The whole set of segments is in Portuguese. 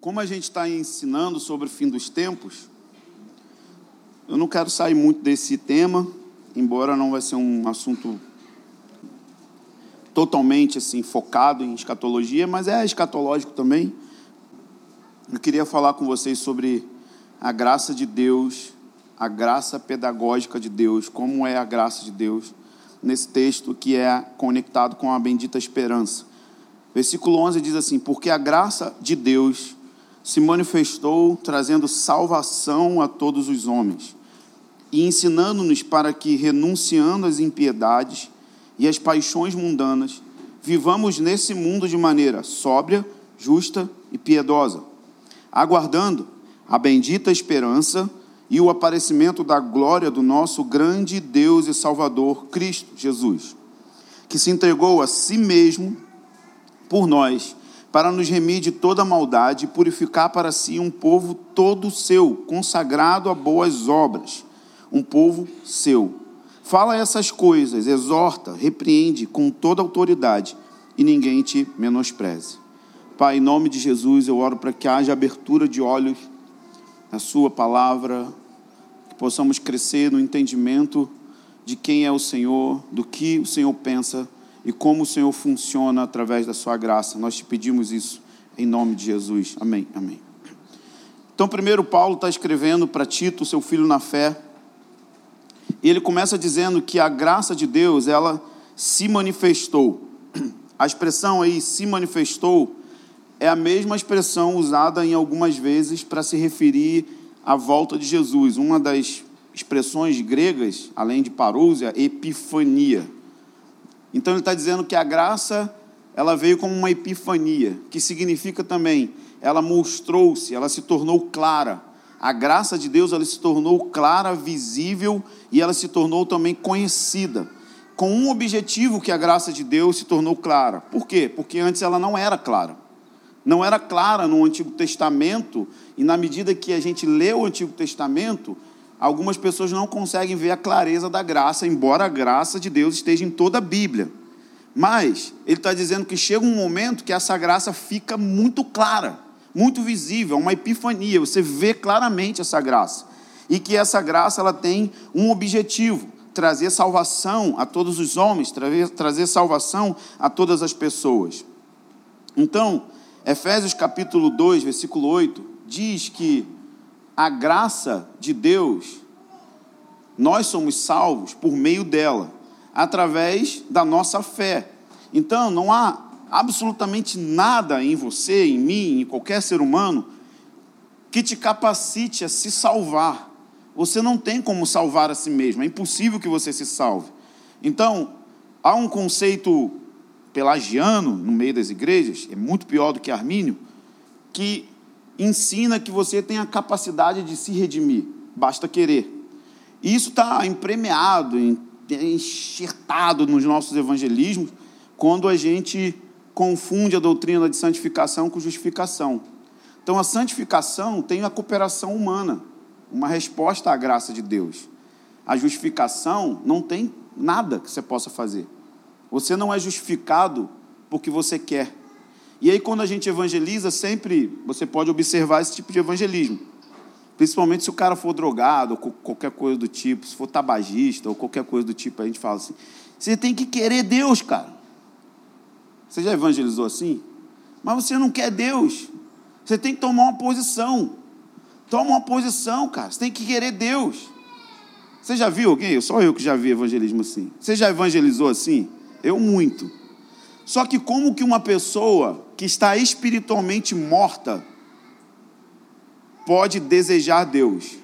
como a gente está ensinando sobre o fim dos tempos, eu não quero sair muito desse tema, embora não vai ser um assunto totalmente assim focado em escatologia, mas é escatológico também. Eu queria falar com vocês sobre a graça de Deus, a graça pedagógica de Deus, como é a graça de Deus nesse texto que é conectado com a bendita esperança. Versículo 11 diz assim: Porque a graça de Deus se manifestou trazendo salvação a todos os homens e ensinando-nos para que, renunciando às impiedades e às paixões mundanas, vivamos nesse mundo de maneira sóbria, justa e piedosa, aguardando a bendita esperança e o aparecimento da glória do nosso grande Deus e Salvador, Cristo Jesus, que se entregou a si mesmo por nós para nos remir de toda maldade e purificar para si um povo todo seu, consagrado a boas obras, um povo seu. Fala essas coisas, exorta, repreende com toda autoridade e ninguém te menospreze. Pai, em nome de Jesus, eu oro para que haja abertura de olhos na Sua palavra, que possamos crescer no entendimento de quem é o Senhor, do que o Senhor pensa e como o Senhor funciona através da sua graça. Nós te pedimos isso em nome de Jesus. Amém. Amém. Então, primeiro Paulo está escrevendo para Tito, seu filho na fé, e ele começa dizendo que a graça de Deus, ela se manifestou. A expressão aí, se manifestou, é a mesma expressão usada em algumas vezes para se referir à volta de Jesus. Uma das expressões gregas, além de parousia, epifania então ele está dizendo que a graça ela veio como uma epifania, que significa também ela mostrou-se, ela se tornou clara. A graça de Deus ela se tornou clara, visível e ela se tornou também conhecida. Com um objetivo que a graça de Deus se tornou clara. Por quê? Porque antes ela não era clara. Não era clara no Antigo Testamento, e na medida que a gente lê o Antigo Testamento, algumas pessoas não conseguem ver a clareza da graça, embora a graça de Deus esteja em toda a Bíblia. Mas ele está dizendo que chega um momento que essa graça fica muito clara, muito visível, uma epifania. Você vê claramente essa graça e que essa graça ela tem um objetivo: trazer salvação a todos os homens, trazer, trazer salvação a todas as pessoas. Então, Efésios capítulo 2, versículo 8, diz que a graça de Deus, nós somos salvos por meio dela, através da nossa fé. Então, não há absolutamente nada em você, em mim, em qualquer ser humano, que te capacite a se salvar. Você não tem como salvar a si mesmo, é impossível que você se salve. Então, há um conceito pelagiano no meio das igrejas, é muito pior do que armínio, que ensina que você tem a capacidade de se redimir, basta querer. E isso está empremeado, enxertado nos nossos evangelismos, quando a gente confunde a doutrina de santificação com justificação. Então, a santificação tem a cooperação humana, uma resposta à graça de Deus. A justificação não tem nada que você possa fazer. Você não é justificado porque você quer. E aí, quando a gente evangeliza, sempre você pode observar esse tipo de evangelismo. Principalmente se o cara for drogado, ou qualquer coisa do tipo, se for tabagista, ou qualquer coisa do tipo, a gente fala assim: você tem que querer Deus, cara. Você já evangelizou assim? Mas você não quer Deus. Você tem que tomar uma posição. Toma uma posição, cara. Você tem que querer Deus. Você já viu alguém? Só eu que já vi evangelismo assim. Você já evangelizou assim? Eu muito. Só que como que uma pessoa que está espiritualmente morta pode desejar Deus?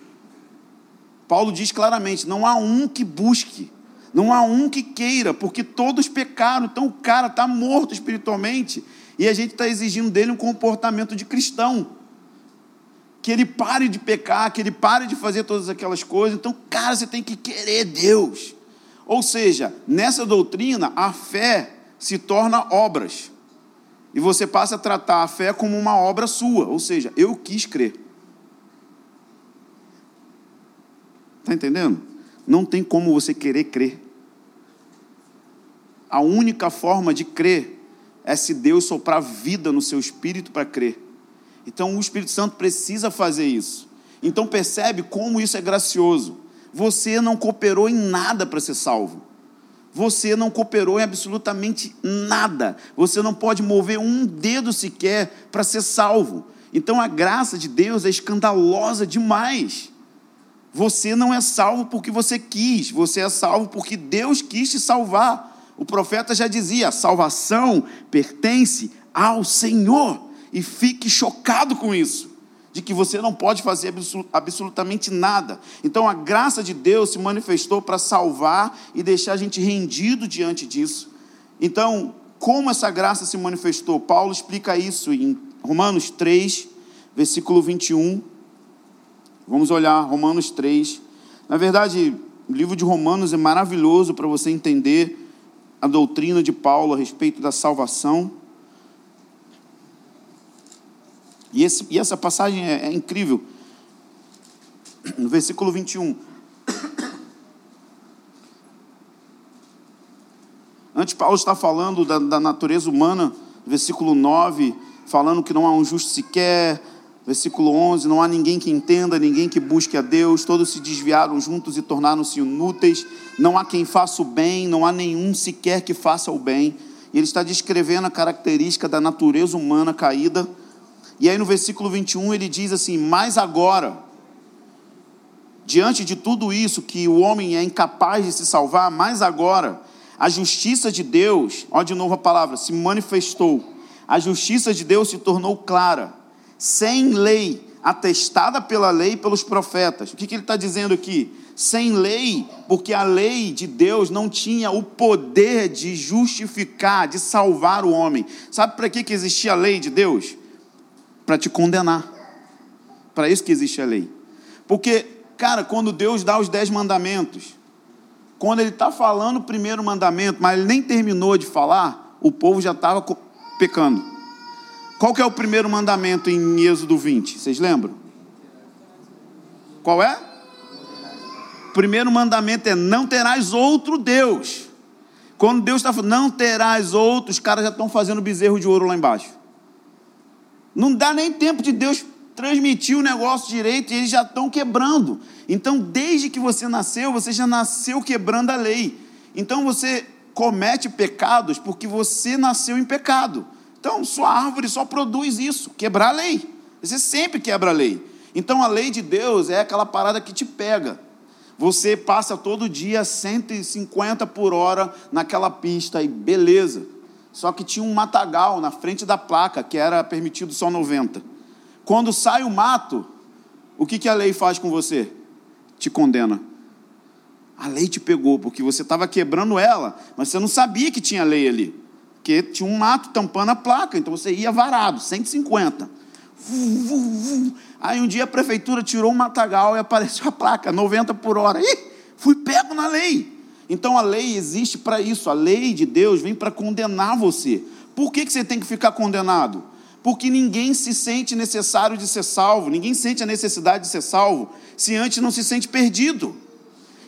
Paulo diz claramente: não há um que busque, não há um que queira, porque todos pecaram. Então o cara está morto espiritualmente e a gente está exigindo dele um comportamento de cristão. Que ele pare de pecar, que ele pare de fazer todas aquelas coisas. Então, cara, você tem que querer Deus. Ou seja, nessa doutrina, a fé se torna obras. E você passa a tratar a fé como uma obra sua, ou seja, eu quis crer. Está entendendo? Não tem como você querer crer. A única forma de crer é se Deus soprar vida no seu espírito para crer. Então o Espírito Santo precisa fazer isso. Então percebe como isso é gracioso. Você não cooperou em nada para ser salvo. Você não cooperou em absolutamente nada. Você não pode mover um dedo sequer para ser salvo. Então a graça de Deus é escandalosa demais. Você não é salvo porque você quis, você é salvo porque Deus quis te salvar. O profeta já dizia: salvação pertence ao Senhor. E fique chocado com isso de que você não pode fazer absolutamente nada. Então a graça de Deus se manifestou para salvar e deixar a gente rendido diante disso. Então, como essa graça se manifestou? Paulo explica isso em Romanos 3, versículo 21. Vamos olhar Romanos 3. Na verdade, o livro de Romanos é maravilhoso para você entender a doutrina de Paulo a respeito da salvação. E, esse, e essa passagem é, é incrível. No versículo 21. Antes, Paulo está falando da, da natureza humana, versículo 9, falando que não há um justo sequer. Versículo 11: Não há ninguém que entenda, ninguém que busque a Deus, todos se desviaram juntos e tornaram-se inúteis. Não há quem faça o bem, não há nenhum sequer que faça o bem. E ele está descrevendo a característica da natureza humana caída e aí no versículo 21 ele diz assim: Mas agora, diante de tudo isso que o homem é incapaz de se salvar, mas agora, a justiça de Deus, olha de novo a palavra, se manifestou. A justiça de Deus se tornou clara, sem lei, atestada pela lei e pelos profetas. O que, que ele está dizendo aqui? Sem lei, porque a lei de Deus não tinha o poder de justificar, de salvar o homem. Sabe para que, que existia a lei de Deus? Para te condenar. Para isso que existe a lei. Porque, cara, quando Deus dá os dez mandamentos, quando ele está falando o primeiro mandamento, mas ele nem terminou de falar, o povo já estava pecando. Qual que é o primeiro mandamento em Êxodo 20? Vocês lembram? Qual é? O primeiro mandamento é não terás outro Deus. Quando Deus está falando, não terás outro, os caras já estão fazendo bezerro de ouro lá embaixo. Não dá nem tempo de Deus transmitir o negócio direito e eles já estão quebrando. Então, desde que você nasceu, você já nasceu quebrando a lei. Então, você comete pecados porque você nasceu em pecado. Então, sua árvore só produz isso, quebrar a lei. Você sempre quebra a lei. Então, a lei de Deus é aquela parada que te pega. Você passa todo dia 150 por hora naquela pista e beleza. Só que tinha um matagal na frente da placa, que era permitido só 90. Quando sai o mato, o que, que a lei faz com você? Te condena. A lei te pegou, porque você estava quebrando ela, mas você não sabia que tinha lei ali. Porque tinha um mato tampando a placa, então você ia varado, 150. Aí um dia a prefeitura tirou um matagal e apareceu a placa, 90 por hora. Ih, fui pego na lei. Então a lei existe para isso, a lei de Deus vem para condenar você. Por que, que você tem que ficar condenado? Porque ninguém se sente necessário de ser salvo, ninguém sente a necessidade de ser salvo, se antes não se sente perdido.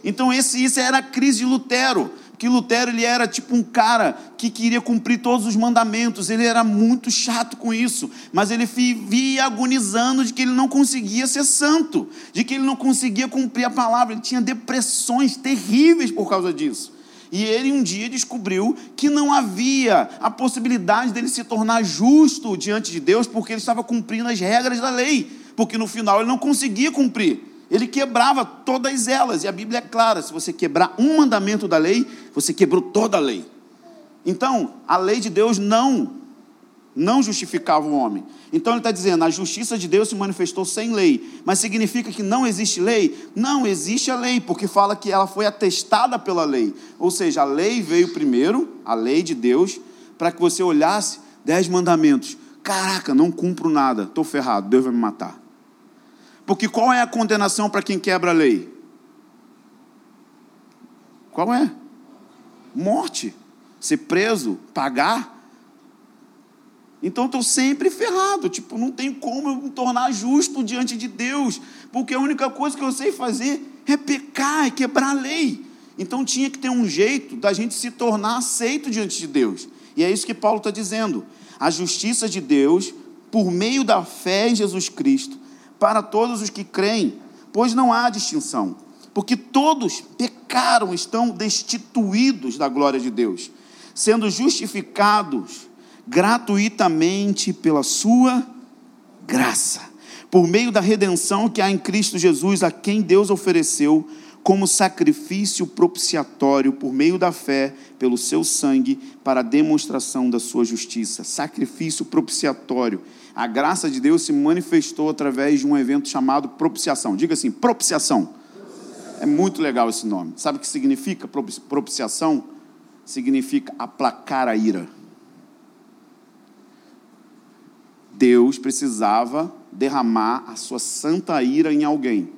Então esse, isso era a crise de Lutero que Lutero ele era tipo um cara que queria cumprir todos os mandamentos, ele era muito chato com isso, mas ele vivia agonizando de que ele não conseguia ser santo, de que ele não conseguia cumprir a palavra, ele tinha depressões terríveis por causa disso. E ele um dia descobriu que não havia a possibilidade dele se tornar justo diante de Deus, porque ele estava cumprindo as regras da lei, porque no final ele não conseguia cumprir. Ele quebrava todas elas, e a Bíblia é clara: se você quebrar um mandamento da lei, você quebrou toda a lei. Então, a lei de Deus não, não justificava o homem. Então ele está dizendo: a justiça de Deus se manifestou sem lei. Mas significa que não existe lei? Não existe a lei, porque fala que ela foi atestada pela lei. Ou seja, a lei veio primeiro, a lei de Deus, para que você olhasse dez mandamentos. Caraca, não cumpro nada, estou ferrado, Deus vai me matar. Porque qual é a condenação para quem quebra a lei? Qual é? Morte. Ser preso, pagar. Então estou sempre ferrado. Tipo, não tem como eu me tornar justo diante de Deus. Porque a única coisa que eu sei fazer é pecar, é quebrar a lei. Então tinha que ter um jeito da gente se tornar aceito diante de Deus. E é isso que Paulo está dizendo. A justiça de Deus por meio da fé em Jesus Cristo, para todos os que creem, pois não há distinção, porque todos pecaram, estão destituídos da glória de Deus, sendo justificados gratuitamente pela sua graça, por meio da redenção que há em Cristo Jesus, a quem Deus ofereceu como sacrifício propiciatório por meio da fé, pelo seu sangue, para a demonstração da sua justiça. Sacrifício propiciatório. A graça de Deus se manifestou através de um evento chamado propiciação. Diga assim: propiciação. É muito legal esse nome. Sabe o que significa propiciação? Significa aplacar a ira. Deus precisava derramar a sua santa ira em alguém.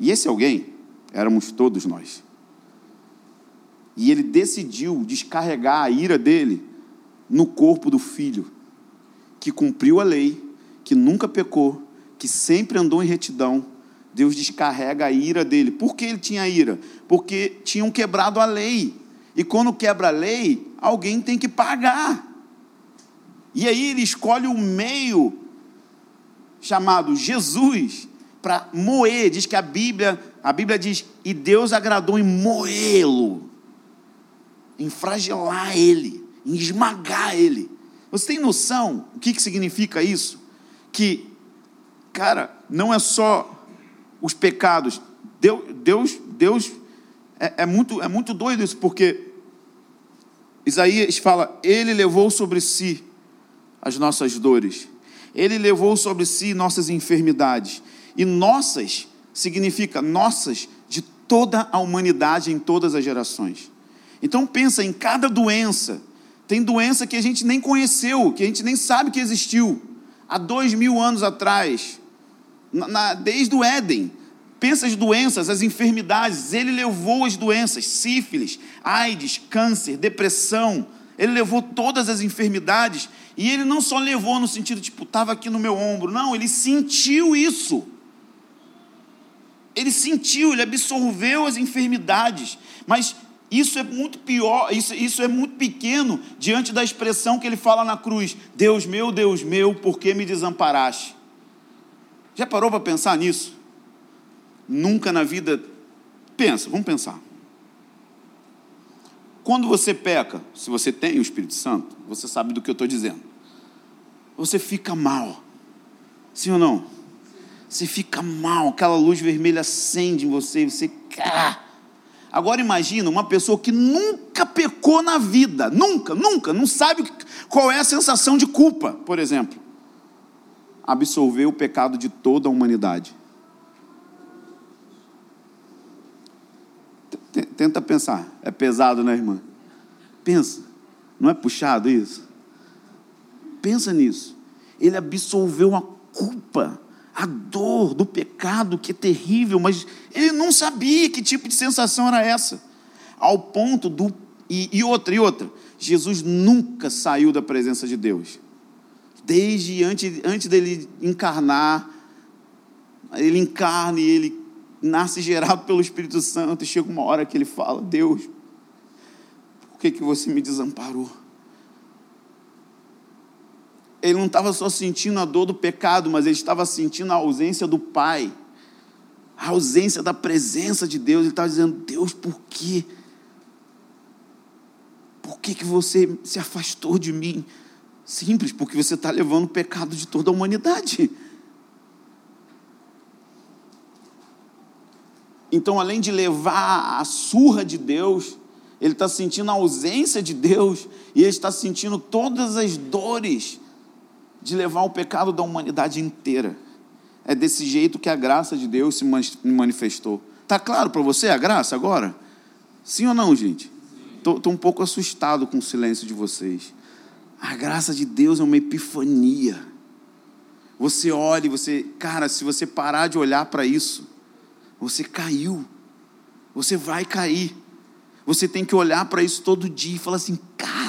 E esse alguém éramos todos nós. E ele decidiu descarregar a ira dele no corpo do filho, que cumpriu a lei, que nunca pecou, que sempre andou em retidão. Deus descarrega a ira dele. Por que ele tinha ira? Porque tinham quebrado a lei. E quando quebra a lei, alguém tem que pagar. E aí ele escolhe o meio chamado Jesus para moer. Diz que a Bíblia a Bíblia diz: e Deus agradou em moê-lo, em fragelar ele, em esmagar ele. Você tem noção o que, que significa isso? Que, cara, não é só os pecados. Deus, Deus, Deus é, é, muito, é muito doido isso, porque Isaías fala: Ele levou sobre si as nossas dores, Ele levou sobre si nossas enfermidades, e nossas significa nossas de toda a humanidade em todas as gerações. Então pensa em cada doença. Tem doença que a gente nem conheceu, que a gente nem sabe que existiu há dois mil anos atrás, na, na, desde o Éden. Pensa as doenças, as enfermidades. Ele levou as doenças: sífilis, AIDS, câncer, depressão. Ele levou todas as enfermidades. E ele não só levou no sentido, tipo, estava aqui no meu ombro. Não, ele sentiu isso ele sentiu, ele absorveu as enfermidades, mas isso é muito pior, isso, isso é muito pequeno diante da expressão que ele fala na cruz: Deus meu, Deus meu, por que me desamparaste? Já parou para pensar nisso? Nunca na vida. Pensa, vamos pensar. Quando você peca, se você tem o Espírito Santo, você sabe do que eu estou dizendo. Você fica mal. Sim ou não? você fica mal, aquela luz vermelha acende em você, você. Ah. Agora imagina uma pessoa que nunca pecou na vida, nunca, nunca, não sabe qual é a sensação de culpa, por exemplo. Absolver o pecado de toda a humanidade. Tenta pensar, é pesado, né, irmã? Pensa, não é puxado isso? Pensa nisso. Ele absolveu a culpa a dor do pecado que é terrível, mas ele não sabia que tipo de sensação era essa. Ao ponto do. E, e outra, e outra. Jesus nunca saiu da presença de Deus. Desde antes, antes dele encarnar, ele encarna e ele nasce gerado pelo Espírito Santo, e chega uma hora que ele fala: Deus, por que, que você me desamparou? Ele não estava só sentindo a dor do pecado, mas ele estava sentindo a ausência do Pai, a ausência da presença de Deus. Ele estava dizendo: Deus, por quê? Por que, que você se afastou de mim? Simples, porque você está levando o pecado de toda a humanidade. Então, além de levar a surra de Deus, ele está sentindo a ausência de Deus e ele está sentindo todas as dores de levar o pecado da humanidade inteira. É desse jeito que a graça de Deus se manifestou. Está claro para você a graça agora? Sim ou não, gente? Estou um pouco assustado com o silêncio de vocês. A graça de Deus é uma epifania. Você olha e você, cara, se você parar de olhar para isso, você caiu. Você vai cair. Você tem que olhar para isso todo dia e falar assim: caraca,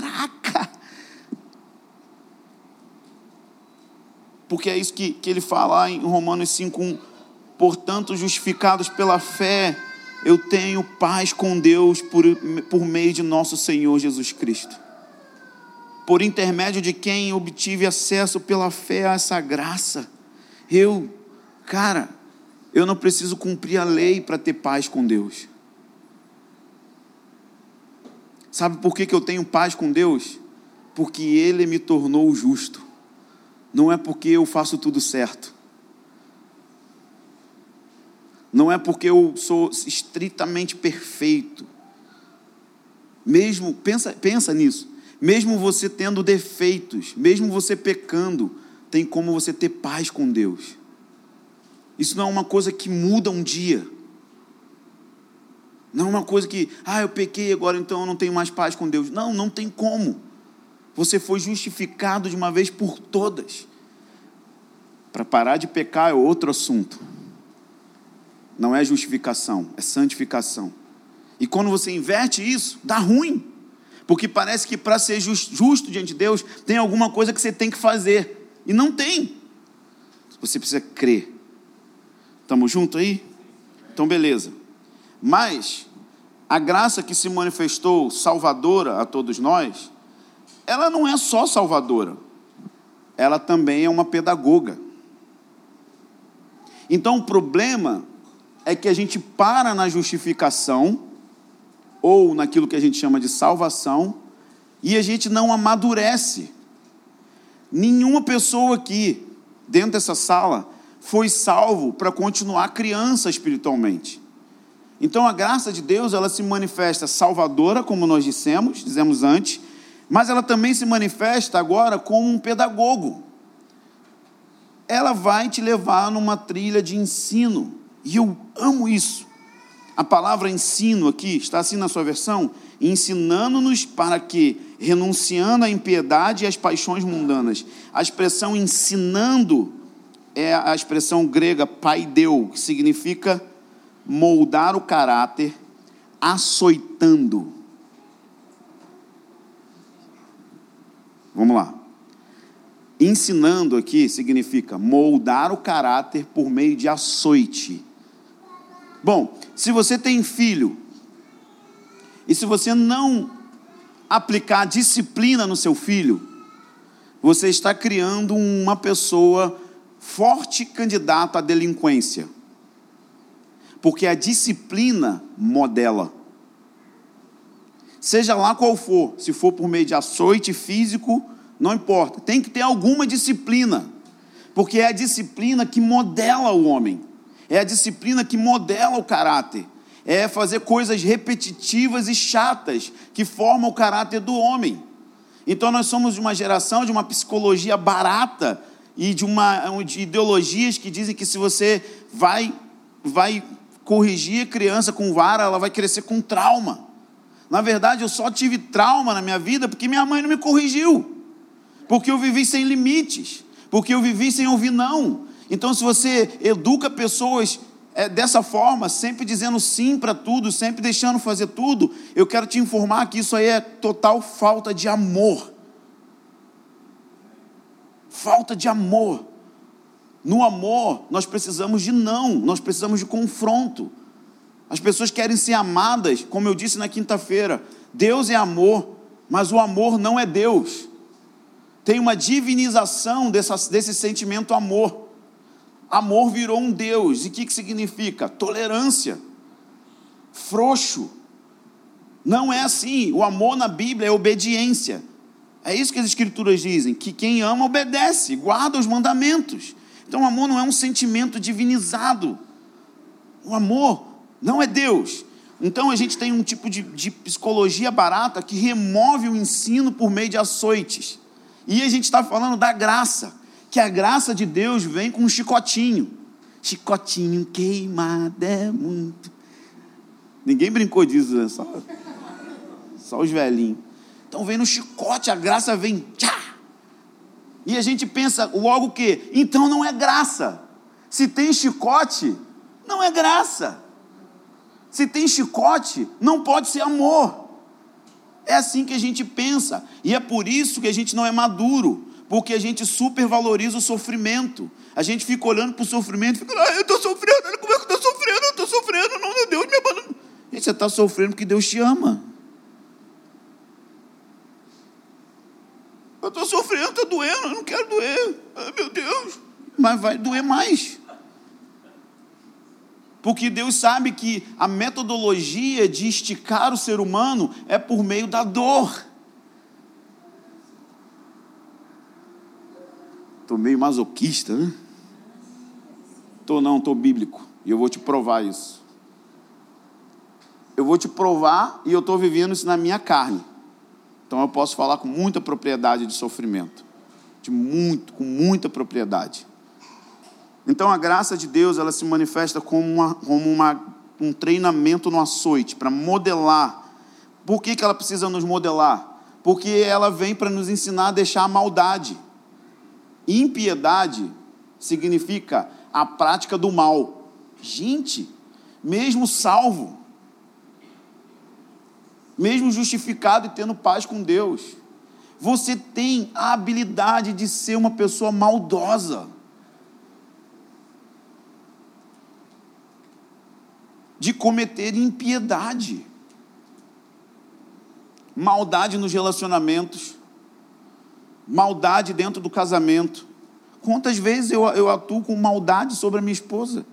porque é isso que, que ele fala em Romanos 5,1. Portanto, justificados pela fé, eu tenho paz com Deus por, por meio de nosso Senhor Jesus Cristo. por intermédio de quem obtive acesso pela fé a essa graça. Eu, cara, eu não preciso cumprir a lei para ter paz com Deus. Sabe por que, que eu tenho paz com Deus? Porque Ele me tornou justo. Não é porque eu faço tudo certo. Não é porque eu sou estritamente perfeito. Mesmo, pensa, pensa nisso. Mesmo você tendo defeitos, mesmo você pecando, tem como você ter paz com Deus. Isso não é uma coisa que muda um dia. Não é uma coisa que, ah, eu pequei agora, então eu não tenho mais paz com Deus. Não, não tem como. Você foi justificado de uma vez por todas. Para parar de pecar é outro assunto. Não é justificação, é santificação. E quando você inverte isso, dá ruim. Porque parece que para ser justo diante de Deus, tem alguma coisa que você tem que fazer. E não tem. Você precisa crer. Estamos juntos aí? Então, beleza. Mas a graça que se manifestou salvadora a todos nós, ela não é só salvadora, ela também é uma pedagoga. Então o problema é que a gente para na justificação, ou naquilo que a gente chama de salvação, e a gente não amadurece. Nenhuma pessoa aqui, dentro dessa sala, foi salvo para continuar criança espiritualmente. Então a graça de Deus, ela se manifesta salvadora, como nós dissemos, dizemos antes, mas ela também se manifesta agora como um pedagogo. Ela vai te levar numa trilha de ensino, e eu amo isso. A palavra ensino aqui está assim na sua versão, ensinando-nos para que, renunciando à impiedade e às paixões mundanas. A expressão ensinando é a expressão grega paideu, que significa moldar o caráter açoitando. Vamos lá. Ensinando aqui significa moldar o caráter por meio de açoite. Bom, se você tem filho, e se você não aplicar disciplina no seu filho, você está criando uma pessoa forte candidata à delinquência porque a disciplina modela. Seja lá qual for, se for por meio de açoite físico, não importa, tem que ter alguma disciplina, porque é a disciplina que modela o homem, é a disciplina que modela o caráter, é fazer coisas repetitivas e chatas que formam o caráter do homem. Então nós somos de uma geração de uma psicologia barata e de uma de ideologias que dizem que se você vai vai corrigir a criança com vara, ela vai crescer com trauma. Na verdade, eu só tive trauma na minha vida porque minha mãe não me corrigiu. Porque eu vivi sem limites. Porque eu vivi sem ouvir não. Então, se você educa pessoas é, dessa forma, sempre dizendo sim para tudo, sempre deixando fazer tudo, eu quero te informar que isso aí é total falta de amor. Falta de amor. No amor, nós precisamos de não, nós precisamos de confronto. As pessoas querem ser amadas, como eu disse na quinta-feira. Deus é amor, mas o amor não é Deus. Tem uma divinização dessa, desse sentimento amor. Amor virou um Deus. E o que, que significa? Tolerância. Frouxo. Não é assim. O amor na Bíblia é obediência. É isso que as Escrituras dizem: que quem ama obedece, guarda os mandamentos. Então, o amor não é um sentimento divinizado. O amor não é Deus. Então, a gente tem um tipo de, de psicologia barata que remove o ensino por meio de açoites. E a gente está falando da graça, que a graça de Deus vem com um chicotinho. Chicotinho queimado é muito. Ninguém brincou disso, né? Só, só os velhinhos. Então vem no chicote, a graça vem. Tchá! E a gente pensa logo que, então não é graça. Se tem chicote, não é graça. Se tem chicote, não pode ser amor. É assim que a gente pensa, e é por isso que a gente não é maduro, porque a gente supervaloriza o sofrimento. A gente fica olhando para o sofrimento e fica, ah, eu estou sofrendo, olha como é que eu estou sofrendo, eu estou sofrendo, não, meu Deus me abandone". Gente, você está sofrendo porque Deus te ama. Eu estou sofrendo, estou doendo, eu não quero doer. Ai, meu Deus. Mas vai doer mais. Porque Deus sabe que a metodologia de esticar o ser humano é por meio da dor. Estou meio masoquista, né? Estou não, estou bíblico. E eu vou te provar isso. Eu vou te provar e eu estou vivendo isso na minha carne. Então eu posso falar com muita propriedade de sofrimento. De muito, com muita propriedade. Então a graça de Deus ela se manifesta como, uma, como uma, um treinamento no açoite, para modelar. Por que, que ela precisa nos modelar? Porque ela vem para nos ensinar a deixar a maldade. Impiedade significa a prática do mal. Gente, mesmo salvo, mesmo justificado e tendo paz com Deus, você tem a habilidade de ser uma pessoa maldosa. De cometer impiedade, maldade nos relacionamentos, maldade dentro do casamento. Quantas vezes eu, eu atuo com maldade sobre a minha esposa?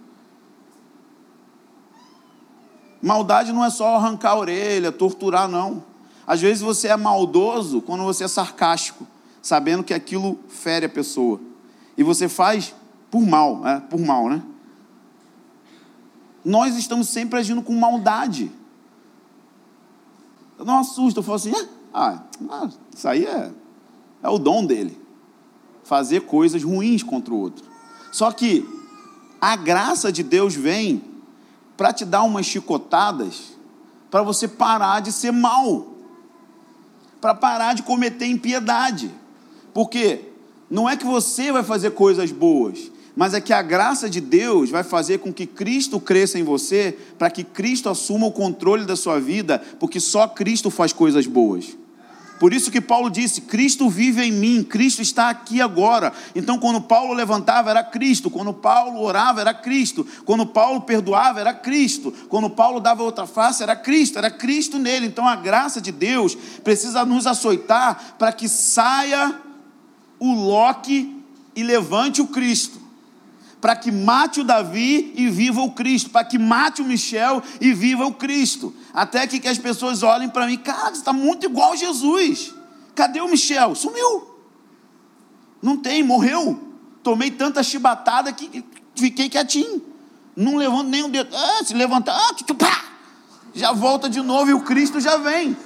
Maldade não é só arrancar a orelha, torturar, não. Às vezes você é maldoso quando você é sarcástico, sabendo que aquilo fere a pessoa. E você faz por mal, é, por mal, né? Nós estamos sempre agindo com maldade. Eu não assusto, eu falo assim, ah, ah, isso aí é, é o dom dele. Fazer coisas ruins contra o outro. Só que a graça de Deus vem para te dar umas chicotadas para você parar de ser mal. Para parar de cometer impiedade. Porque não é que você vai fazer coisas boas, mas é que a graça de Deus vai fazer com que Cristo cresça em você, para que Cristo assuma o controle da sua vida, porque só Cristo faz coisas boas. Por isso que Paulo disse: Cristo vive em mim, Cristo está aqui agora. Então, quando Paulo levantava, era Cristo. Quando Paulo orava, era Cristo. Quando Paulo perdoava, era Cristo. Quando Paulo dava outra face, era Cristo. Era Cristo nele. Então, a graça de Deus precisa nos açoitar para que saia o Loki e levante o Cristo para que mate o Davi e viva o Cristo, para que mate o Michel e viva o Cristo. Até que, que as pessoas olhem para mim, cara, você está muito igual a Jesus. Cadê o Michel? Sumiu. Não tem, morreu. Tomei tanta chibatada que fiquei quietinho. Não levanto nem o dedo. Ah, se levantar, ah, já volta de novo e o Cristo já vem.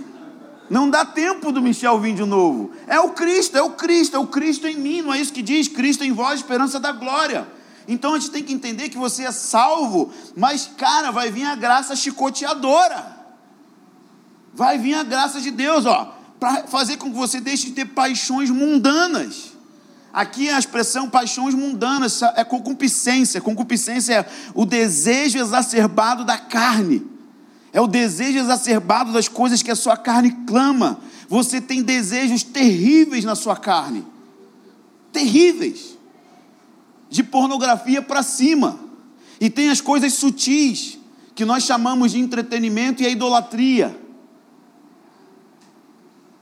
Não dá tempo do Michel vir de novo. É o Cristo, é o Cristo, é o Cristo em mim, não é isso que diz? Cristo em vós, esperança da glória. Então a gente tem que entender que você é salvo, mas, cara, vai vir a graça chicoteadora. Vai vir a graça de Deus, ó, para fazer com que você deixe de ter paixões mundanas. Aqui a expressão paixões mundanas é concupiscência. Concupiscência é o desejo exacerbado da carne. É o desejo exacerbado das coisas que a sua carne clama. Você tem desejos terríveis na sua carne. Terríveis de pornografia para cima. E tem as coisas sutis, que nós chamamos de entretenimento e a idolatria.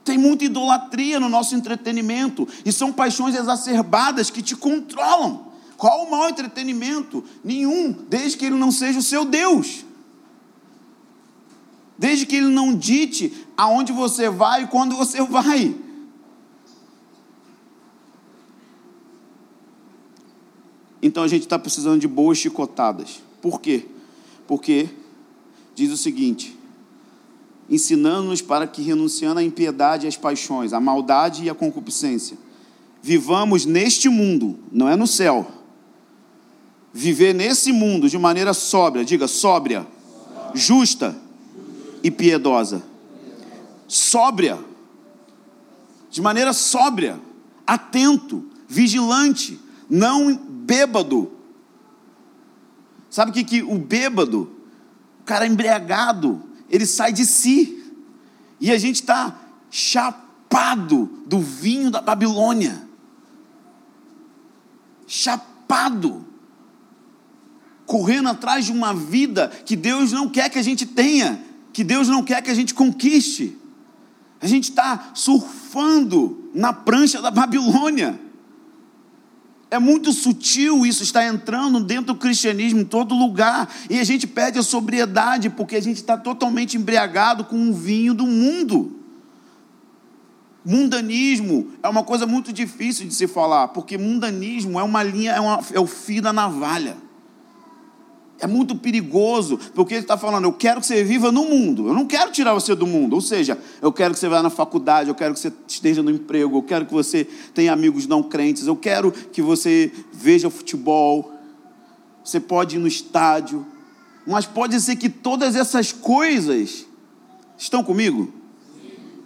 Tem muita idolatria no nosso entretenimento, e são paixões exacerbadas que te controlam. Qual o mau entretenimento? Nenhum, desde que ele não seja o seu Deus. Desde que ele não dite aonde você vai e quando você vai. Então a gente está precisando de boas chicotadas. Por quê? Porque diz o seguinte: ensinando-nos para que, renunciando à impiedade e às paixões, à maldade e à concupiscência, vivamos neste mundo, não é no céu. Viver nesse mundo de maneira sóbria, diga sóbria, justa e piedosa. Sóbria, de maneira sóbria, atento, vigilante, não bêbado. Sabe o que, que o bêbado, o cara embriagado, ele sai de si. E a gente está chapado do vinho da Babilônia. Chapado. Correndo atrás de uma vida que Deus não quer que a gente tenha, que Deus não quer que a gente conquiste. A gente está surfando na prancha da Babilônia. É muito sutil isso, está entrando dentro do cristianismo em todo lugar. E a gente pede a sobriedade porque a gente está totalmente embriagado com o vinho do mundo. Mundanismo é uma coisa muito difícil de se falar, porque mundanismo é uma linha, é, uma, é o fio da navalha. É muito perigoso, porque ele está falando, eu quero que você viva no mundo, eu não quero tirar você do mundo. Ou seja, eu quero que você vá na faculdade, eu quero que você esteja no emprego, eu quero que você tenha amigos não crentes, eu quero que você veja futebol, você pode ir no estádio, mas pode ser que todas essas coisas estão comigo?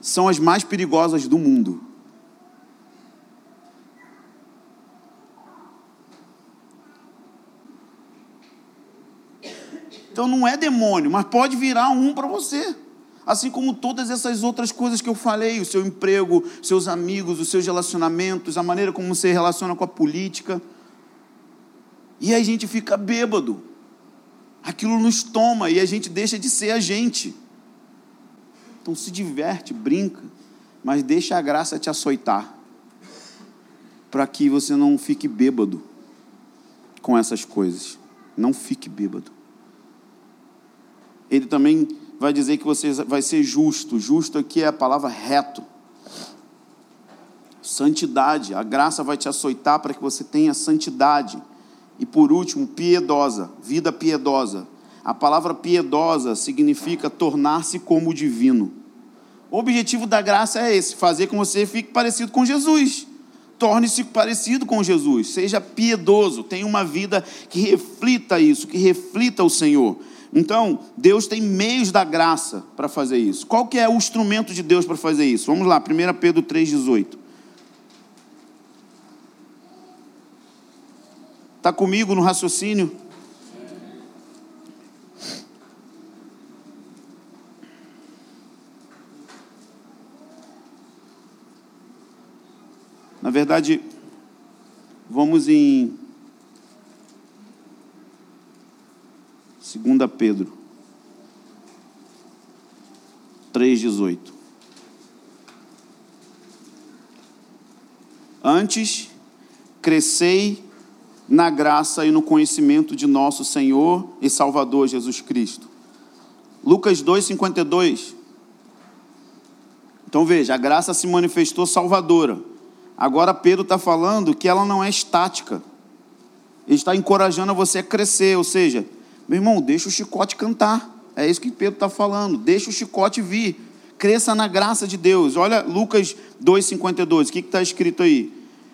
São as mais perigosas do mundo. Então não é demônio, mas pode virar um para você. Assim como todas essas outras coisas que eu falei, o seu emprego, seus amigos, os seus relacionamentos, a maneira como você relaciona com a política. E a gente fica bêbado. Aquilo nos toma e a gente deixa de ser a gente. Então se diverte, brinca, mas deixa a graça te açoitar. Para que você não fique bêbado com essas coisas. Não fique bêbado ele também vai dizer que você vai ser justo. Justo aqui é a palavra reto. Santidade, a graça vai te açoitar para que você tenha santidade. E por último, piedosa, vida piedosa. A palavra piedosa significa tornar-se como o divino. O objetivo da graça é esse: fazer com que você fique parecido com Jesus. Torne-se parecido com Jesus, seja piedoso, tenha uma vida que reflita isso, que reflita o Senhor. Então, Deus tem meios da graça para fazer isso. Qual que é o instrumento de Deus para fazer isso? Vamos lá, 1 Pedro 3,18. Está comigo no raciocínio? Na verdade, vamos em 2 Pedro 3,18. Antes, crescei na graça e no conhecimento de nosso Senhor e Salvador Jesus Cristo. Lucas 2,52. Então veja, a graça se manifestou salvadora. Agora Pedro está falando que ela não é estática. Ele está encorajando você a crescer, ou seja, meu irmão, deixa o chicote cantar. É isso que Pedro está falando. Deixa o chicote vir. Cresça na graça de Deus. Olha Lucas 2,52. O que está escrito aí?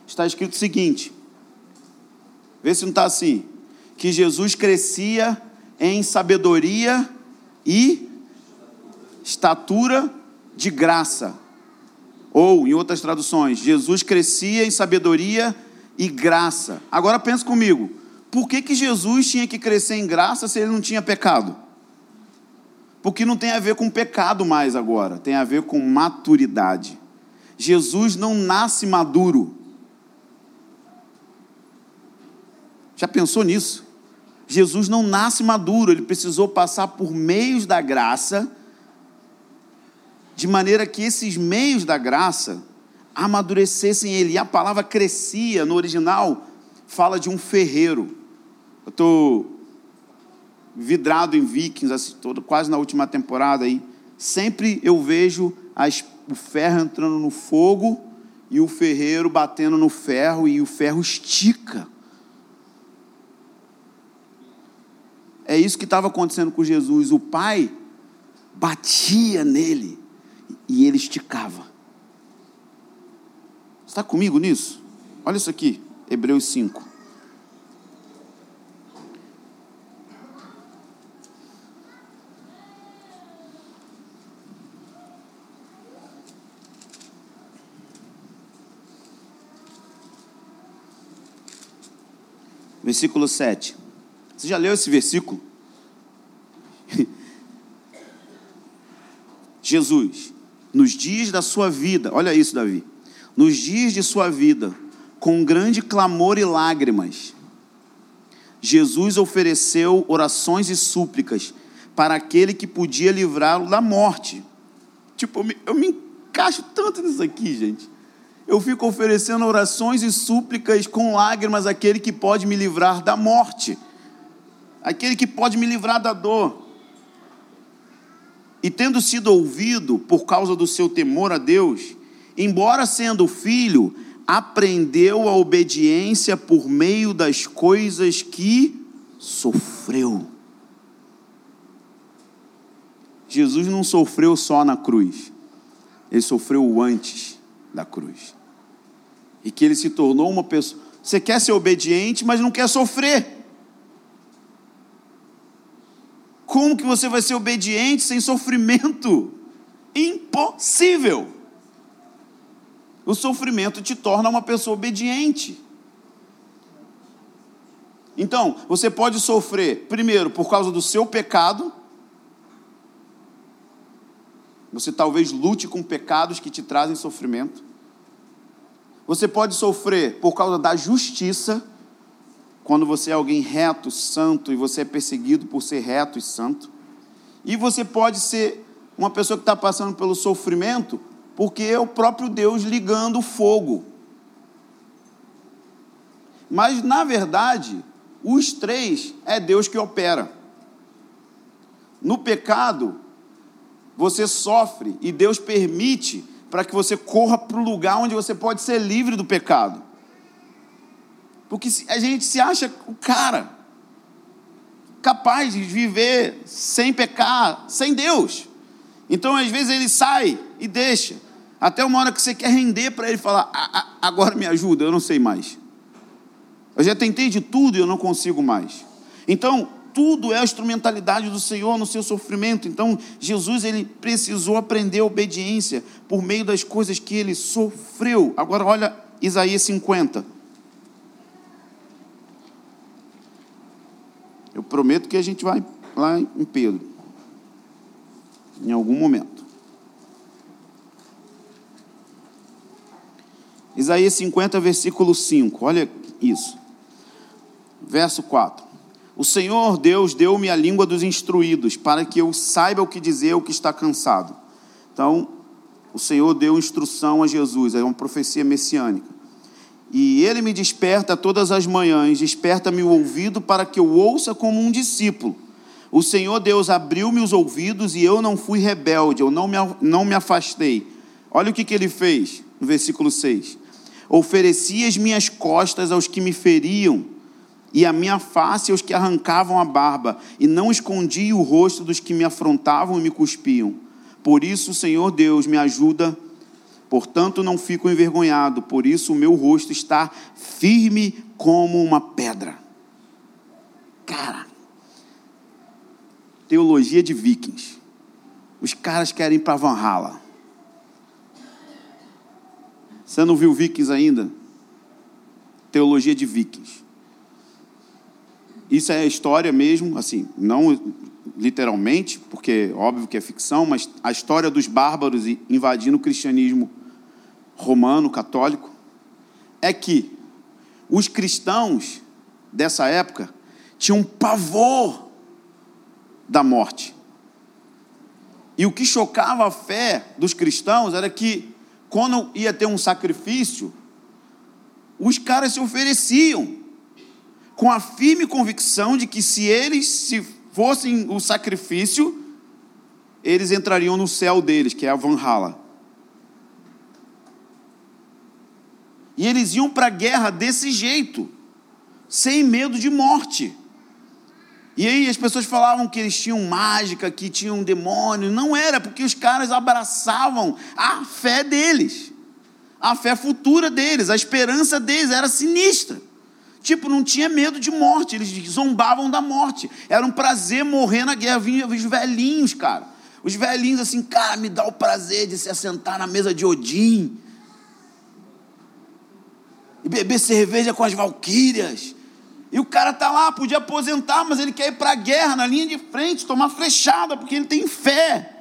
Está escrito o seguinte. Vê se não está assim. Que Jesus crescia em sabedoria e estatura de graça. Ou, em outras traduções, Jesus crescia em sabedoria e graça. Agora pense comigo por que, que Jesus tinha que crescer em graça se ele não tinha pecado? Porque não tem a ver com pecado mais agora, tem a ver com maturidade. Jesus não nasce maduro. Já pensou nisso? Jesus não nasce maduro, ele precisou passar por meios da graça, de maneira que esses meios da graça amadurecessem ele. E a palavra crescia no original fala de um ferreiro. Eu estou vidrado em Vikings, assim, todo, quase na última temporada aí. Sempre eu vejo as, o ferro entrando no fogo e o ferreiro batendo no ferro e o ferro estica. É isso que estava acontecendo com Jesus. O pai batia nele e ele esticava. Está comigo nisso? Olha isso aqui, Hebreus 5. Versículo 7. Você já leu esse versículo? Jesus, nos dias da sua vida, olha isso, Davi, nos dias de sua vida, com grande clamor e lágrimas, Jesus ofereceu orações e súplicas para aquele que podia livrá-lo da morte. Tipo, eu me, eu me encaixo tanto nisso aqui, gente. Eu fico oferecendo orações e súplicas com lágrimas àquele que pode me livrar da morte, aquele que pode me livrar da dor. E tendo sido ouvido por causa do seu temor a Deus, embora sendo filho, aprendeu a obediência por meio das coisas que sofreu. Jesus não sofreu só na cruz, ele sofreu antes da cruz e que ele se tornou uma pessoa. Você quer ser obediente, mas não quer sofrer. Como que você vai ser obediente sem sofrimento? Impossível. O sofrimento te torna uma pessoa obediente. Então, você pode sofrer, primeiro, por causa do seu pecado. Você talvez lute com pecados que te trazem sofrimento. Você pode sofrer por causa da justiça, quando você é alguém reto, santo, e você é perseguido por ser reto e santo. E você pode ser uma pessoa que está passando pelo sofrimento, porque é o próprio Deus ligando o fogo. Mas, na verdade, os três é Deus que opera. No pecado, você sofre e Deus permite para que você corra para o lugar onde você pode ser livre do pecado. Porque a gente se acha o cara capaz de viver sem pecar, sem Deus. Então, às vezes, ele sai e deixa. Até uma hora que você quer render para ele falar: agora me ajuda, eu não sei mais. Eu já tentei de tudo e eu não consigo mais. Então, tudo é a instrumentalidade do Senhor no seu sofrimento. Então, Jesus ele precisou aprender a obediência por meio das coisas que ele sofreu. Agora olha Isaías 50. Eu prometo que a gente vai lá em Pedro. Em algum momento. Isaías 50, versículo 5. Olha isso. Verso 4. O Senhor Deus deu-me a língua dos instruídos, para que eu saiba o que dizer o que está cansado. Então, o Senhor deu instrução a Jesus, é uma profecia messiânica. E ele me desperta todas as manhãs, desperta-me o ouvido para que eu ouça como um discípulo. O Senhor Deus abriu-me os ouvidos e eu não fui rebelde, eu não me, não me afastei. Olha o que, que ele fez no versículo 6. Ofereci as minhas costas aos que me feriam e a minha face aos que arrancavam a barba, e não escondi o rosto dos que me afrontavam e me cuspiam. Por isso, Senhor Deus, me ajuda, portanto não fico envergonhado, por isso o meu rosto está firme como uma pedra. Cara, teologia de vikings. Os caras querem ir para Valhalla. Você não viu Vikings ainda? Teologia de vikings. Isso é história mesmo, assim, não literalmente, porque óbvio que é ficção, mas a história dos bárbaros invadindo o cristianismo romano, católico, é que os cristãos dessa época tinham pavor da morte. E o que chocava a fé dos cristãos era que, quando ia ter um sacrifício, os caras se ofereciam com a firme convicção de que se eles se fossem o sacrifício, eles entrariam no céu deles, que é a Valhalla. E eles iam para a guerra desse jeito, sem medo de morte. E aí as pessoas falavam que eles tinham mágica, que tinham demônio. Não era, porque os caras abraçavam a fé deles, a fé futura deles, a esperança deles era sinistra. Tipo, não tinha medo de morte, eles zombavam da morte. Era um prazer morrer na guerra. Vinha os velhinhos, cara. Os velhinhos assim, cara, me dá o prazer de se assentar na mesa de Odin. E beber cerveja com as valquírias. E o cara tá lá, podia aposentar, mas ele quer ir para a guerra, na linha de frente, tomar flechada, porque ele tem fé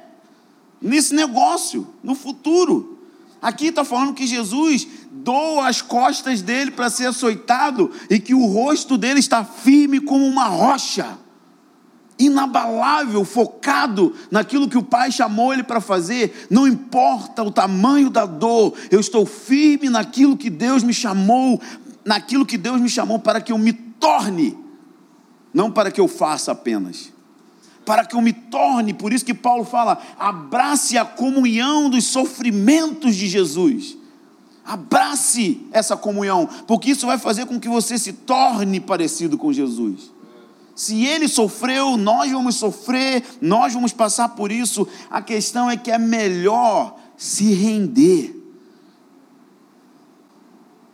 nesse negócio, no futuro. Aqui está falando que Jesus doa as costas dele para ser açoitado e que o rosto dele está firme como uma rocha. inabalável, focado naquilo que o Pai chamou ele para fazer, não importa o tamanho da dor, eu estou firme naquilo que Deus me chamou, naquilo que Deus me chamou para que eu me torne, não para que eu faça apenas. Para que eu me torne, por isso que Paulo fala: abrace a comunhão dos sofrimentos de Jesus. Abrace essa comunhão, porque isso vai fazer com que você se torne parecido com Jesus. Se ele sofreu, nós vamos sofrer, nós vamos passar por isso. A questão é que é melhor se render.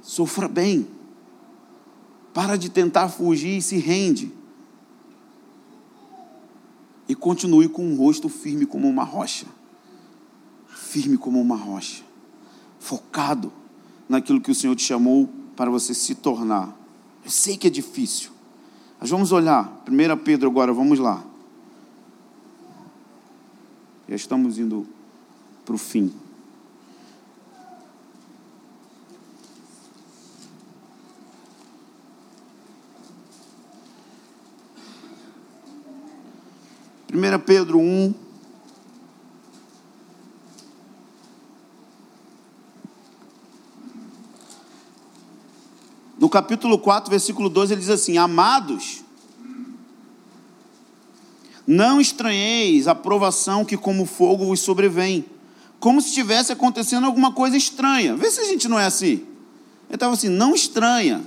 Sofra bem. Para de tentar fugir e se rende. E continue com um rosto firme como uma rocha. Firme como uma rocha. Focado naquilo que o Senhor te chamou para você se tornar. Eu sei que é difícil. Mas vamos olhar. 1 Pedro agora, vamos lá. Já estamos indo para o fim. Primeira Pedro 1, capítulo 4, versículo 12, ele diz assim: Amados, não estranheis a provação que, como fogo, vos sobrevém, como se estivesse acontecendo alguma coisa estranha. Vê se a gente não é assim. Ele estava assim: não estranha,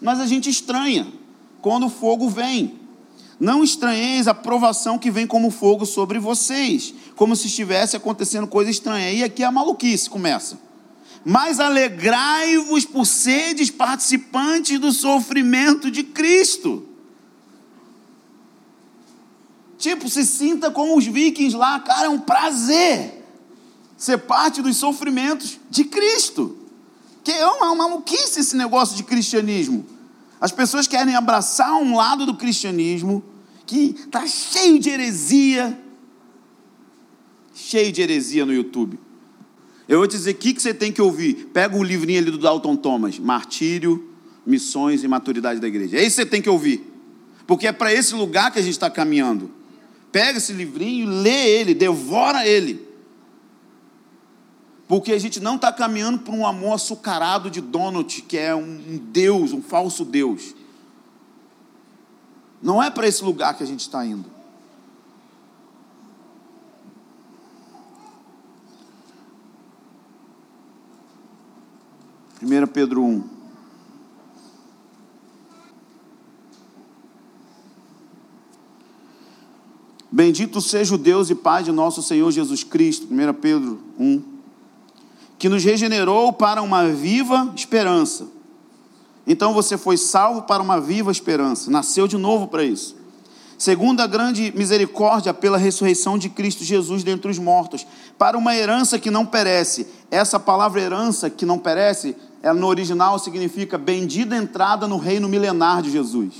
mas a gente estranha quando o fogo vem. Não estranheis a provação que vem como fogo sobre vocês, como se estivesse acontecendo coisa estranha. E aqui a maluquice começa mas alegrai-vos por seres participantes do sofrimento de Cristo. Tipo, se sinta como os vikings lá, cara, é um prazer ser parte dos sofrimentos de Cristo. Que é uma maluquice esse negócio de cristianismo. As pessoas querem abraçar um lado do cristianismo que está cheio de heresia, cheio de heresia no YouTube. Eu vou te dizer o que, que você tem que ouvir. Pega o livrinho ali do Dalton Thomas, Martírio, Missões e Maturidade da Igreja. É isso que você tem que ouvir. Porque é para esse lugar que a gente está caminhando. Pega esse livrinho, lê ele, devora ele. Porque a gente não está caminhando para um amor açucarado de Donald, que é um Deus, um falso Deus. Não é para esse lugar que a gente está indo. 1 Pedro 1. Bendito seja o Deus e Pai de nosso Senhor Jesus Cristo, 1 Pedro 1, que nos regenerou para uma viva esperança. Então você foi salvo para uma viva esperança, nasceu de novo para isso segundo a grande misericórdia pela ressurreição de Cristo Jesus dentre os mortos, para uma herança que não perece. Essa palavra herança que não perece, ela no original significa bendita entrada no reino milenar de Jesus.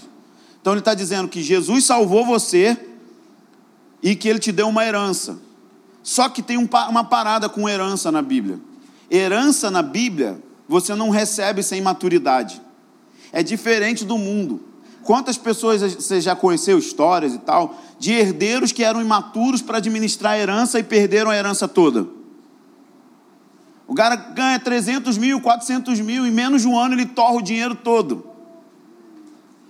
Então ele está dizendo que Jesus salvou você e que ele te deu uma herança. Só que tem uma parada com herança na Bíblia. Herança na Bíblia você não recebe sem maturidade. É diferente do mundo. Quantas pessoas você já conheceu, histórias e tal, de herdeiros que eram imaturos para administrar a herança e perderam a herança toda? O cara ganha 300 mil, 400 mil, em menos de um ano ele torra o dinheiro todo.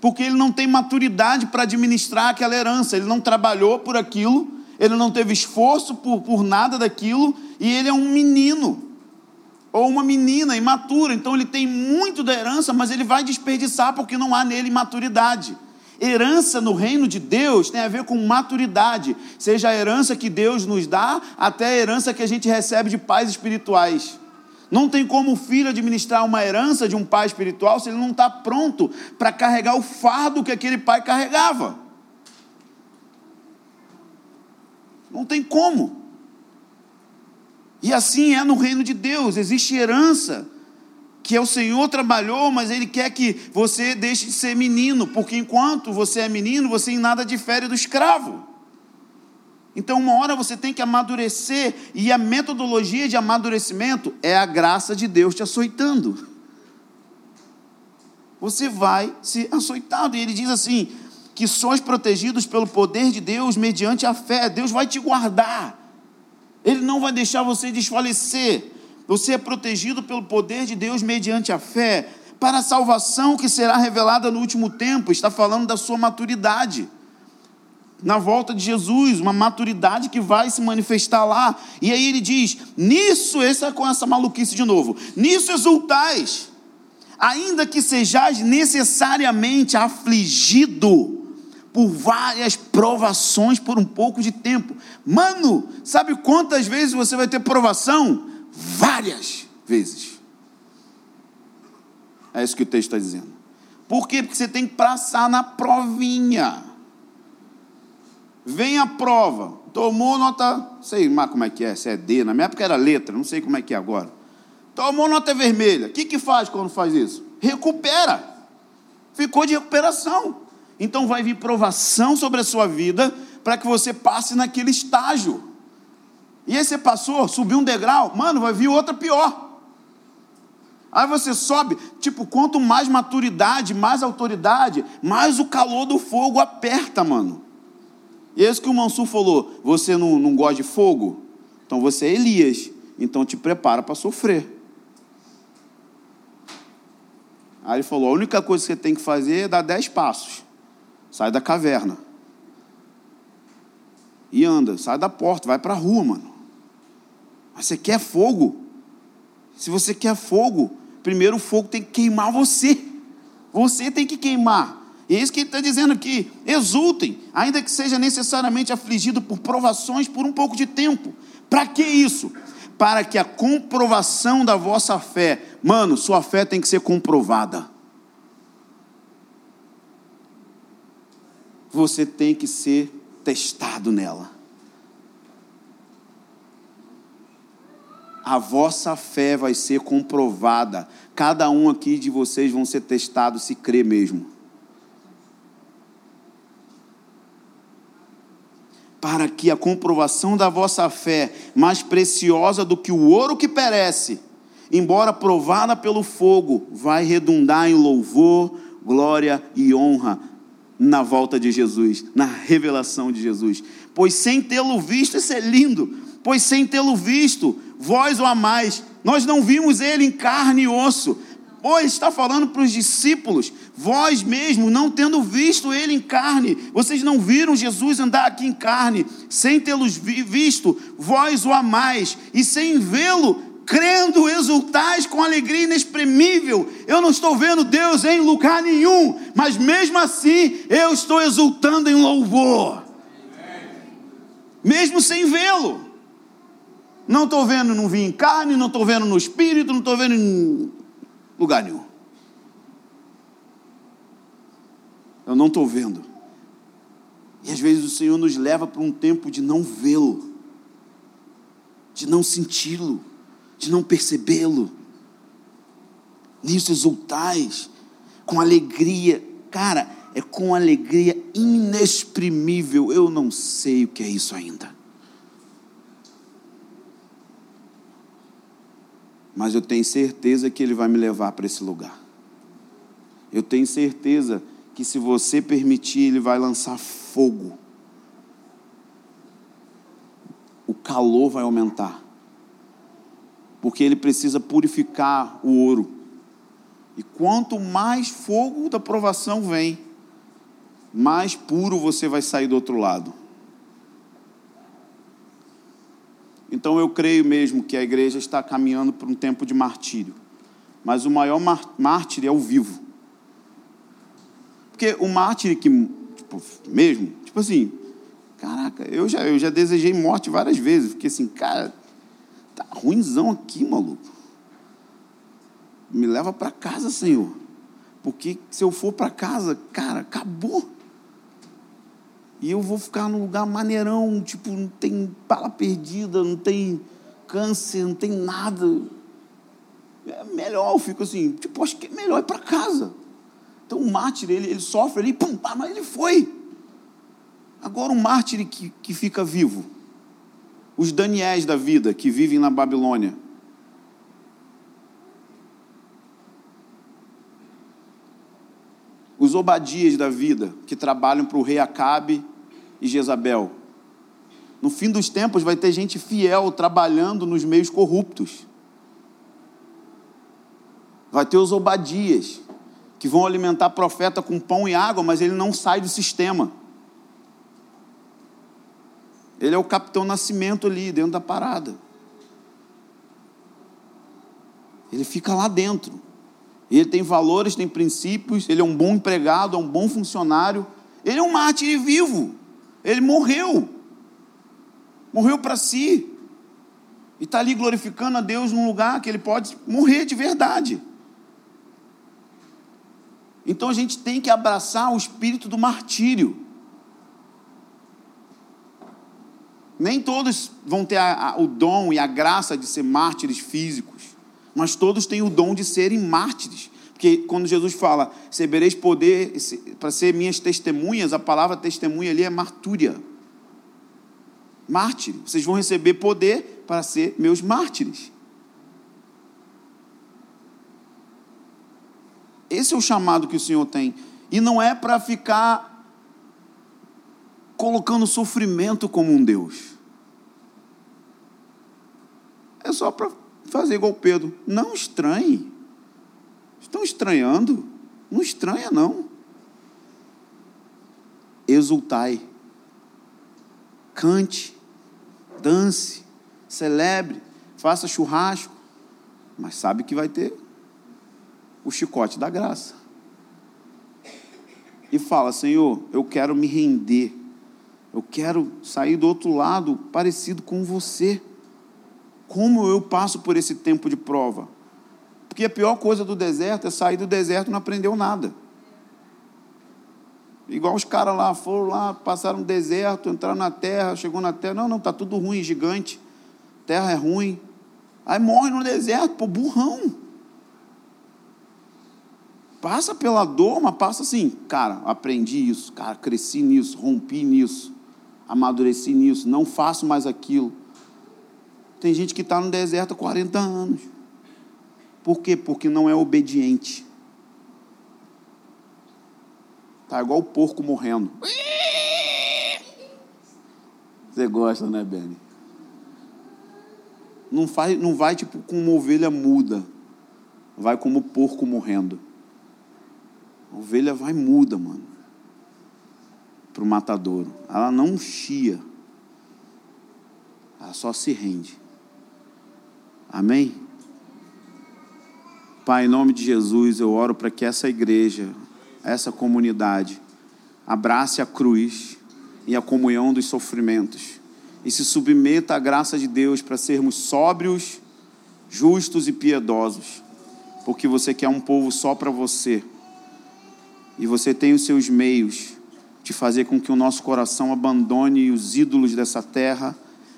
Porque ele não tem maturidade para administrar aquela herança, ele não trabalhou por aquilo, ele não teve esforço por, por nada daquilo, e ele é um menino ou uma menina imatura, então ele tem muito da herança, mas ele vai desperdiçar porque não há nele maturidade. Herança no reino de Deus tem a ver com maturidade, seja a herança que Deus nos dá, até a herança que a gente recebe de pais espirituais. Não tem como o filho administrar uma herança de um pai espiritual se ele não está pronto para carregar o fardo que aquele pai carregava. Não tem como. E assim é no reino de Deus, existe herança que é o Senhor trabalhou, mas Ele quer que você deixe de ser menino, porque enquanto você é menino, você em nada difere do escravo. Então, uma hora você tem que amadurecer, e a metodologia de amadurecimento é a graça de Deus te açoitando. Você vai se açoitando, e ele diz assim: que sois protegidos pelo poder de Deus mediante a fé. Deus vai te guardar. Ele não vai deixar você desfalecer. Você é protegido pelo poder de Deus mediante a fé para a salvação que será revelada no último tempo. Está falando da sua maturidade. Na volta de Jesus, uma maturidade que vai se manifestar lá. E aí ele diz: Nisso, essa é com essa maluquice de novo. Nisso exultais, ainda que sejais necessariamente afligido por várias provações por um pouco de tempo. Mano, sabe quantas vezes você vai ter provação? Várias vezes. É isso que o texto está dizendo. Por quê? Porque você tem que passar na provinha. Vem a prova. Tomou nota, sei mais como é que é, se é D, na minha época era letra, não sei como é que é agora. Tomou nota vermelha. O que, que faz quando faz isso? Recupera. Ficou de recuperação. Então vai vir provação sobre a sua vida para que você passe naquele estágio. E aí você passou, subiu um degrau, mano, vai vir outra pior. Aí você sobe, tipo, quanto mais maturidade, mais autoridade, mais o calor do fogo aperta, mano. E é isso que o Mansur falou: você não, não gosta de fogo? Então você é Elias, então te prepara para sofrer. Aí ele falou: a única coisa que você tem que fazer é dar dez passos. Sai da caverna. E anda, sai da porta, vai para a rua, mano. Mas você quer fogo? Se você quer fogo, primeiro o fogo tem que queimar você. Você tem que queimar. E é isso que ele está dizendo aqui. Exultem, ainda que seja necessariamente afligido por provações por um pouco de tempo. Para que isso? Para que a comprovação da vossa fé, mano, sua fé tem que ser comprovada. Você tem que ser testado nela. A vossa fé vai ser comprovada. Cada um aqui de vocês vão ser testados se crê mesmo. Para que a comprovação da vossa fé, mais preciosa do que o ouro que perece, embora provada pelo fogo, vai redundar em louvor, glória e honra na volta de Jesus, na revelação de Jesus. Pois sem tê-lo visto, isso é lindo, pois sem tê-lo visto, vós o amais. Nós não vimos ele em carne e osso. Pois está falando para os discípulos, vós mesmo, não tendo visto ele em carne, vocês não viram Jesus andar aqui em carne, sem tê-los visto, vós o amais, e sem vê-lo, crendo, exultais com alegria inexprimível. Eu não estou vendo Deus em lugar nenhum, mas mesmo assim eu estou exultando em louvor, mesmo sem vê-lo. Não estou vendo, não vi em carne, não estou vendo no espírito, não estou vendo em lugar nenhum. Eu não estou vendo. E às vezes o Senhor nos leva para um tempo de não vê-lo, de não senti-lo, de não percebê-lo. Nisso exultais, com alegria. Cara, é com alegria inexprimível. Eu não sei o que é isso ainda. Mas eu tenho certeza que Ele vai me levar para esse lugar. Eu tenho certeza que se você permitir, Ele vai lançar fogo. O calor vai aumentar. Porque Ele precisa purificar o ouro. E quanto mais fogo da provação vem, mais puro você vai sair do outro lado. Então eu creio mesmo que a igreja está caminhando para um tempo de martírio. Mas o maior mártir é o vivo. Porque o mártir que, tipo, mesmo, tipo assim, caraca, eu já, eu já desejei morte várias vezes. Fiquei assim, cara, tá ruimzão aqui, maluco. Me leva para casa, Senhor. Porque se eu for para casa, cara, acabou. E eu vou ficar num lugar maneirão, tipo, não tem bala perdida, não tem câncer, não tem nada. É melhor, eu fico assim, tipo, acho que é melhor ir para casa. Então o mártir, ele, ele sofre ali, pum, mas ele foi. Agora o mártir que, que fica vivo, os Daniéis da vida que vivem na Babilônia, Os Obadias da vida, que trabalham para o rei Acabe e Jezabel. No fim dos tempos vai ter gente fiel trabalhando nos meios corruptos. Vai ter os Obadias, que vão alimentar profeta com pão e água, mas ele não sai do sistema. Ele é o capitão Nascimento ali, dentro da parada. Ele fica lá dentro. Ele tem valores, tem princípios, ele é um bom empregado, é um bom funcionário. Ele é um mártir vivo. Ele morreu. Morreu para si. E está ali glorificando a Deus num lugar que ele pode morrer de verdade. Então a gente tem que abraçar o espírito do martírio. Nem todos vão ter a, a, o dom e a graça de ser mártires físicos, mas todos têm o dom de serem mártires. Porque quando Jesus fala, recebereis poder para ser minhas testemunhas, a palavra testemunha ali é martúria. Mártir. Vocês vão receber poder para ser meus mártires. Esse é o chamado que o Senhor tem. E não é para ficar colocando sofrimento como um Deus. É só para fazer igual Pedro. Não estranhe. Estão estranhando? Não estranha, não. Exultai. Cante. Dance. Celebre. Faça churrasco. Mas sabe que vai ter o chicote da graça. E fala: Senhor, eu quero me render. Eu quero sair do outro lado parecido com você como eu passo por esse tempo de prova? Porque a pior coisa do deserto é sair do deserto e não aprendeu nada. Igual os caras lá foram lá, passaram no deserto, entraram na terra, chegou na terra, não, não, está tudo ruim, gigante, terra é ruim. Aí morre no deserto, pô, burrão. Passa pela dor, mas passa assim, cara, aprendi isso, cara, cresci nisso, rompi nisso, amadureci nisso, não faço mais aquilo. Tem gente que está no deserto há 40 anos. Por quê? Porque não é obediente. Está igual o porco morrendo. Você gosta, né, Benny? Não, faz, não vai tipo com uma ovelha muda. Vai como o porco morrendo. A ovelha vai muda, mano. Para o matadouro. Ela não chia. Ela só se rende. Amém? Pai, em nome de Jesus, eu oro para que essa igreja, essa comunidade, abrace a cruz e a comunhão dos sofrimentos e se submeta à graça de Deus para sermos sóbrios, justos e piedosos, porque você quer um povo só para você e você tem os seus meios de fazer com que o nosso coração abandone os ídolos dessa terra,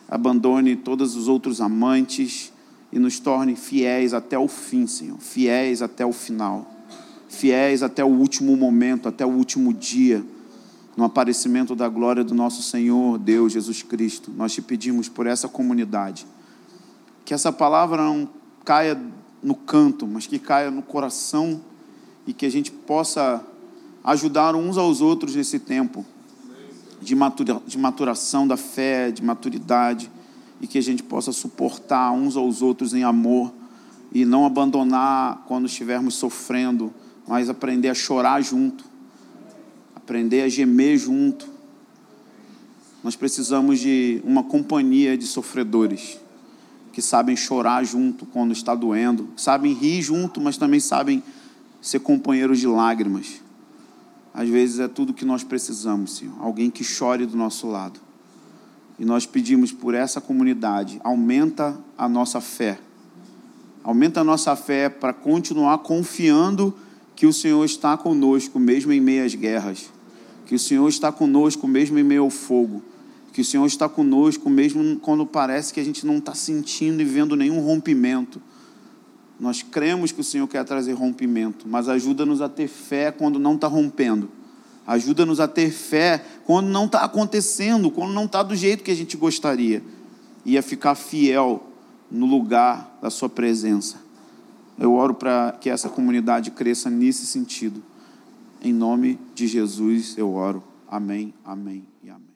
abandone todos os outros amantes e nos torne fiéis até o fim, Senhor, fiéis até o final, fiéis até o último momento, até o último dia, no aparecimento da glória do nosso Senhor, Deus Jesus Cristo. Nós te pedimos por essa comunidade, que essa palavra não caia no canto, mas que caia no coração e que a gente possa ajudar uns aos outros nesse tempo de maturação da fé, de maturidade e que a gente possa suportar uns aos outros em amor e não abandonar quando estivermos sofrendo, mas aprender a chorar junto, aprender a gemer junto. Nós precisamos de uma companhia de sofredores que sabem chorar junto quando está doendo, sabem rir junto, mas também sabem ser companheiros de lágrimas. Às vezes é tudo que nós precisamos, Senhor. Alguém que chore do nosso lado. E nós pedimos por essa comunidade, aumenta a nossa fé. Aumenta a nossa fé para continuar confiando que o Senhor está conosco, mesmo em meio às guerras. Que o Senhor está conosco, mesmo em meio ao fogo. Que o Senhor está conosco, mesmo quando parece que a gente não está sentindo e vendo nenhum rompimento. Nós cremos que o Senhor quer trazer rompimento, mas ajuda-nos a ter fé quando não está rompendo Ajuda-nos a ter fé quando não está acontecendo, quando não está do jeito que a gente gostaria. E a ficar fiel no lugar da Sua presença. Eu oro para que essa comunidade cresça nesse sentido. Em nome de Jesus eu oro. Amém, amém e amém.